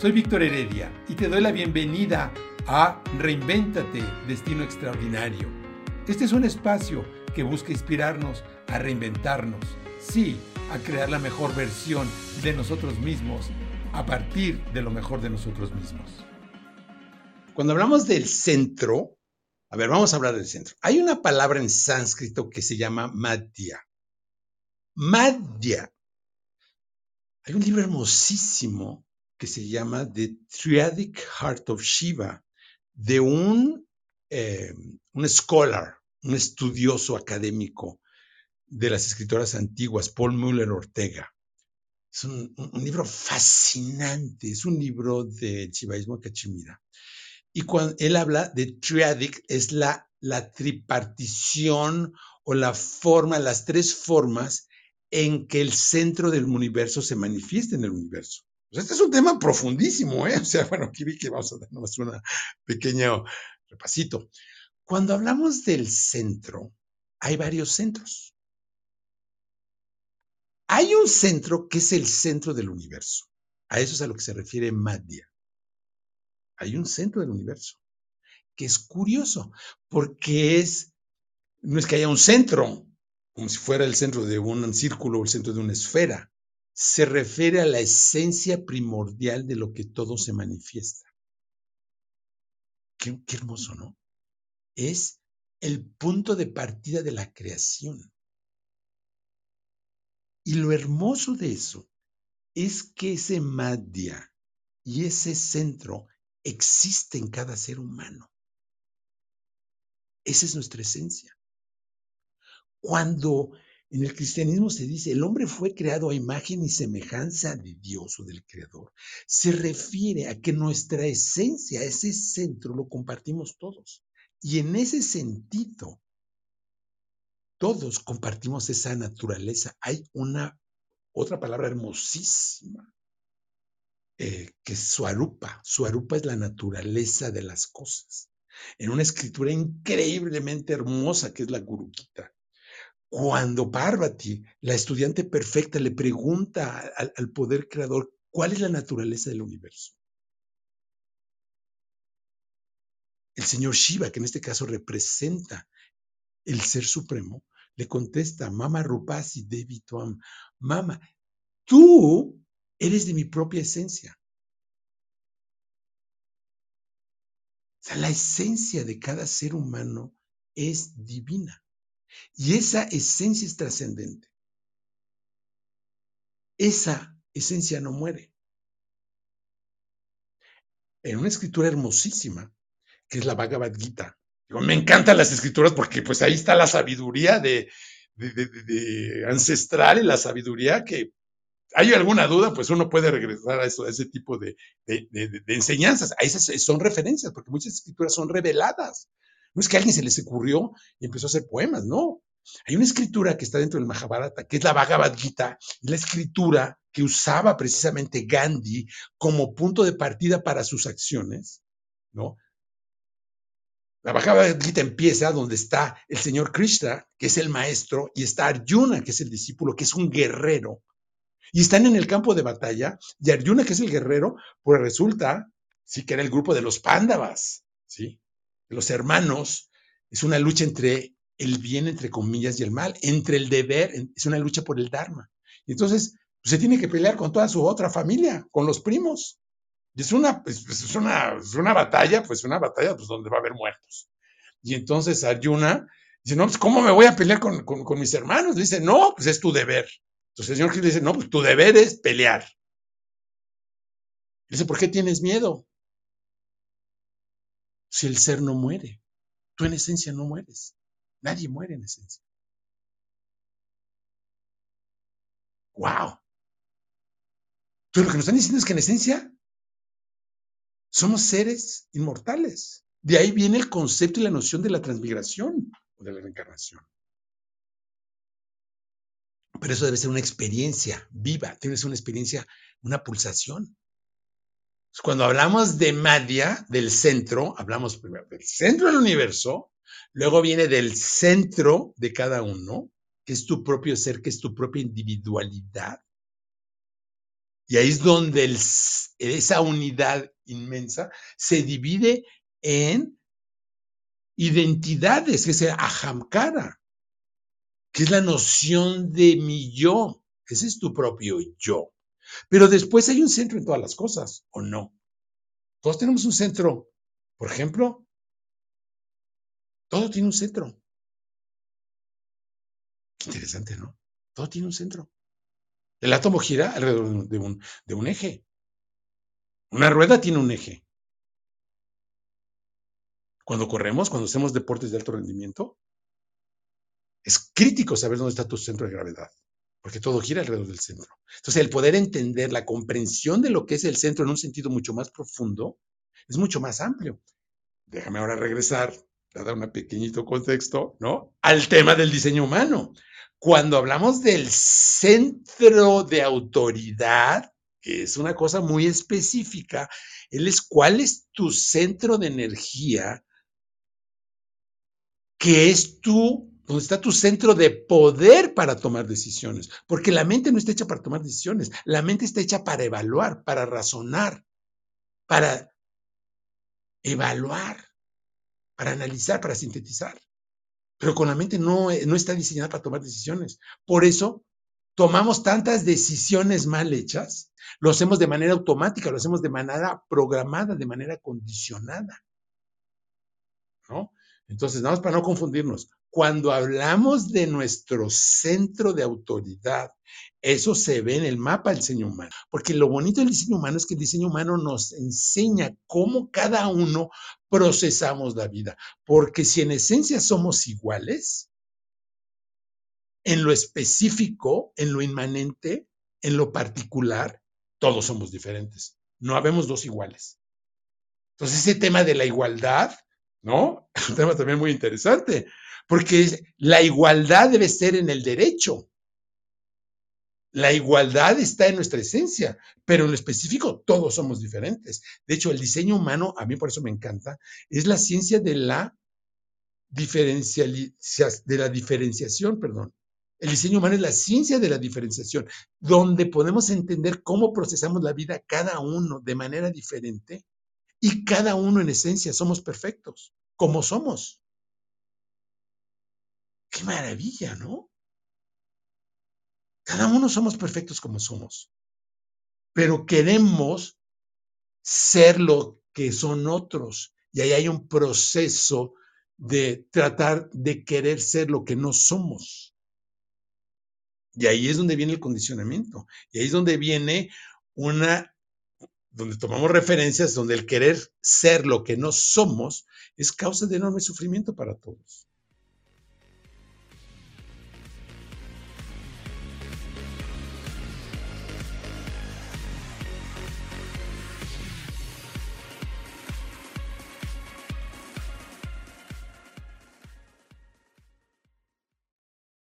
Soy Víctor Heredia y te doy la bienvenida a Reinvéntate, Destino Extraordinario. Este es un espacio que busca inspirarnos a reinventarnos, sí, a crear la mejor versión de nosotros mismos a partir de lo mejor de nosotros mismos. Cuando hablamos del centro, a ver, vamos a hablar del centro. Hay una palabra en sánscrito que se llama Madhya. Madhya. Hay un libro hermosísimo que se llama The Triadic Heart of Shiva, de un, eh, un scholar, un estudioso académico de las escritoras antiguas, Paul Müller Ortega. Es un, libro fascinante, es un libro del chivaísmo cachemira. Y cuando él habla de triadic, es la, la tripartición o la forma, las tres formas en que el centro del universo se manifiesta en el universo. Pues, este es un tema profundísimo, ¿eh? O sea, bueno, aquí vi que vamos a darnos un pequeño repasito. Cuando hablamos del centro, hay varios centros. Hay un centro que es el centro del universo. A eso es a lo que se refiere Madhya. Hay un centro del universo, que es curioso, porque es, no es que haya un centro, como si fuera el centro de un círculo o el centro de una esfera se refiere a la esencia primordial de lo que todo se manifiesta. Qué, hermoso, ¿no? Es el punto de partida de la creación. Y lo hermoso de eso es que ese madhya y ese centro existe en cada ser humano. Esa es nuestra esencia. Cuando en el cristianismo se dice, el hombre fue creado a imagen y semejanza de Dios o del Creador. Se refiere a que nuestra esencia, ese centro, lo compartimos todos. Y en ese sentido, todos compartimos esa naturaleza. Hay una otra palabra hermosísima, eh, que es suarupa. Suarupa es la naturaleza de las cosas. En una escritura increíblemente hermosa que es la Gurukita cuando Parvati, la estudiante perfecta, le pregunta al, poder creador cuál es la naturaleza del universo. El señor Shiva, que en este caso representa el ser supremo, le contesta, Mama Rupasi Devi Tuam, Mama, tú eres de mi propia esencia. O sea, la esencia de cada ser humano es divina. Y esa esencia es trascendente. Esa esencia no muere. En una escritura hermosísima, que es la Bhagavad Gita. me encantan las escrituras porque pues ahí está la sabiduría de, ancestral y la sabiduría que hay alguna duda, pues uno puede regresar a, eso, a ese tipo de, enseñanzas. A son referencias, porque muchas escrituras son reveladas. No es que a alguien se les ocurrió y empezó a hacer poemas, no. Hay una escritura que está dentro del Mahabharata, que es la Bhagavad Gita, la escritura que usaba precisamente Gandhi como punto de partida para sus acciones, ¿no? La Bhagavad Gita empieza donde está el señor Krishna, que es el maestro, y está Arjuna, que es el discípulo, que es un guerrero. Y están en el campo de batalla, y Arjuna, que es el guerrero, pues resulta, sí, que era el grupo de los pándavas, ¿sí? Los hermanos, es una lucha entre el bien, entre comillas, y el mal, entre el deber, es una lucha por el Dharma. Y entonces pues, se tiene que pelear con toda su otra familia, con los primos. Y es una, pues, pues, es una, es una batalla, pues una batalla pues, donde va a haber muertos. Y entonces Arjuna dice, no, pues ¿cómo me voy a pelear con, con, mis hermanos? Dice, no, pues es tu deber. Entonces el señor le dice, no, pues tu deber es pelear. dice, ¿por qué tienes miedo? Si el ser no muere? Tú en esencia no mueres. Nadie muere en esencia. ¡Wow! Entonces lo que nos están diciendo es que en esencia somos seres inmortales. De ahí viene el concepto y la noción de la transmigración o de la reencarnación. Pero eso debe ser una experiencia viva, ser una experiencia, una pulsación. Cuando hablamos de Madhya, del centro, hablamos primero del centro del universo, luego viene del centro de cada uno, que es tu propio ser, que es tu propia individualidad. Y ahí es donde esa unidad inmensa se divide en identidades, que es el ahamkara, que es la noción de mi yo. Ese es tu propio yo. Pero después hay un centro en todas las cosas, ¿o no? Todos tenemos un centro. Por ejemplo, todo tiene un centro. Qué interesante, ¿no? Todo tiene un centro. El átomo gira alrededor de un, de un eje. Una rueda tiene un eje. Cuando corremos, cuando hacemos deportes de alto rendimiento, es crítico saber dónde está tu centro de gravedad, porque todo gira alrededor del centro. Entonces, el poder entender la comprensión de lo que es el centro en un sentido mucho más profundo es mucho más amplio. Déjame ahora regresar, a dar un pequeñito contexto, ¿no? Al tema del diseño humano. Cuando hablamos del centro de autoridad, que es una cosa muy específica, él es cuál es tu centro de energía, que es tu, donde está tu centro de poder para tomar decisiones, porque la mente no está hecha para tomar decisiones, la mente está hecha para evaluar, para razonar, para evaluar, para analizar, para sintetizar. Pero con la mente no, no está diseñada para tomar decisiones. Por eso tomamos tantas decisiones mal hechas, lo hacemos de manera automática, lo hacemos de manera programada, de manera condicionada. ¿No? Entonces, nada más para no confundirnos, cuando hablamos de nuestro centro de autoridad, eso se ve en el mapa del diseño humano, porque lo bonito del diseño humano es que el diseño humano nos enseña cómo cada uno procesamos la vida, porque si en esencia somos iguales, en lo específico, en lo inmanente, en lo particular, todos somos diferentes. No habemos dos iguales. Entonces, ese tema de la igualdad, ¿no? Es un tema también muy interesante, porque la igualdad debe ser en el derecho. La igualdad está en nuestra esencia, pero en lo específico todos somos diferentes. De hecho, el diseño humano, a mí por eso me encanta, es la ciencia de la, de la diferenciación, perdón. El diseño humano es la ciencia de la diferenciación, donde podemos entender cómo procesamos la vida cada uno de manera diferente y cada uno en esencia somos perfectos, como somos. Qué maravilla, ¿no? Cada uno somos perfectos como somos, pero queremos ser lo que son otros. Y ahí hay un proceso de tratar de querer ser lo que no somos. Y ahí es donde viene el condicionamiento. Y ahí es donde viene una, donde tomamos referencias, donde el querer ser lo que no somos es causa de enorme sufrimiento para todos.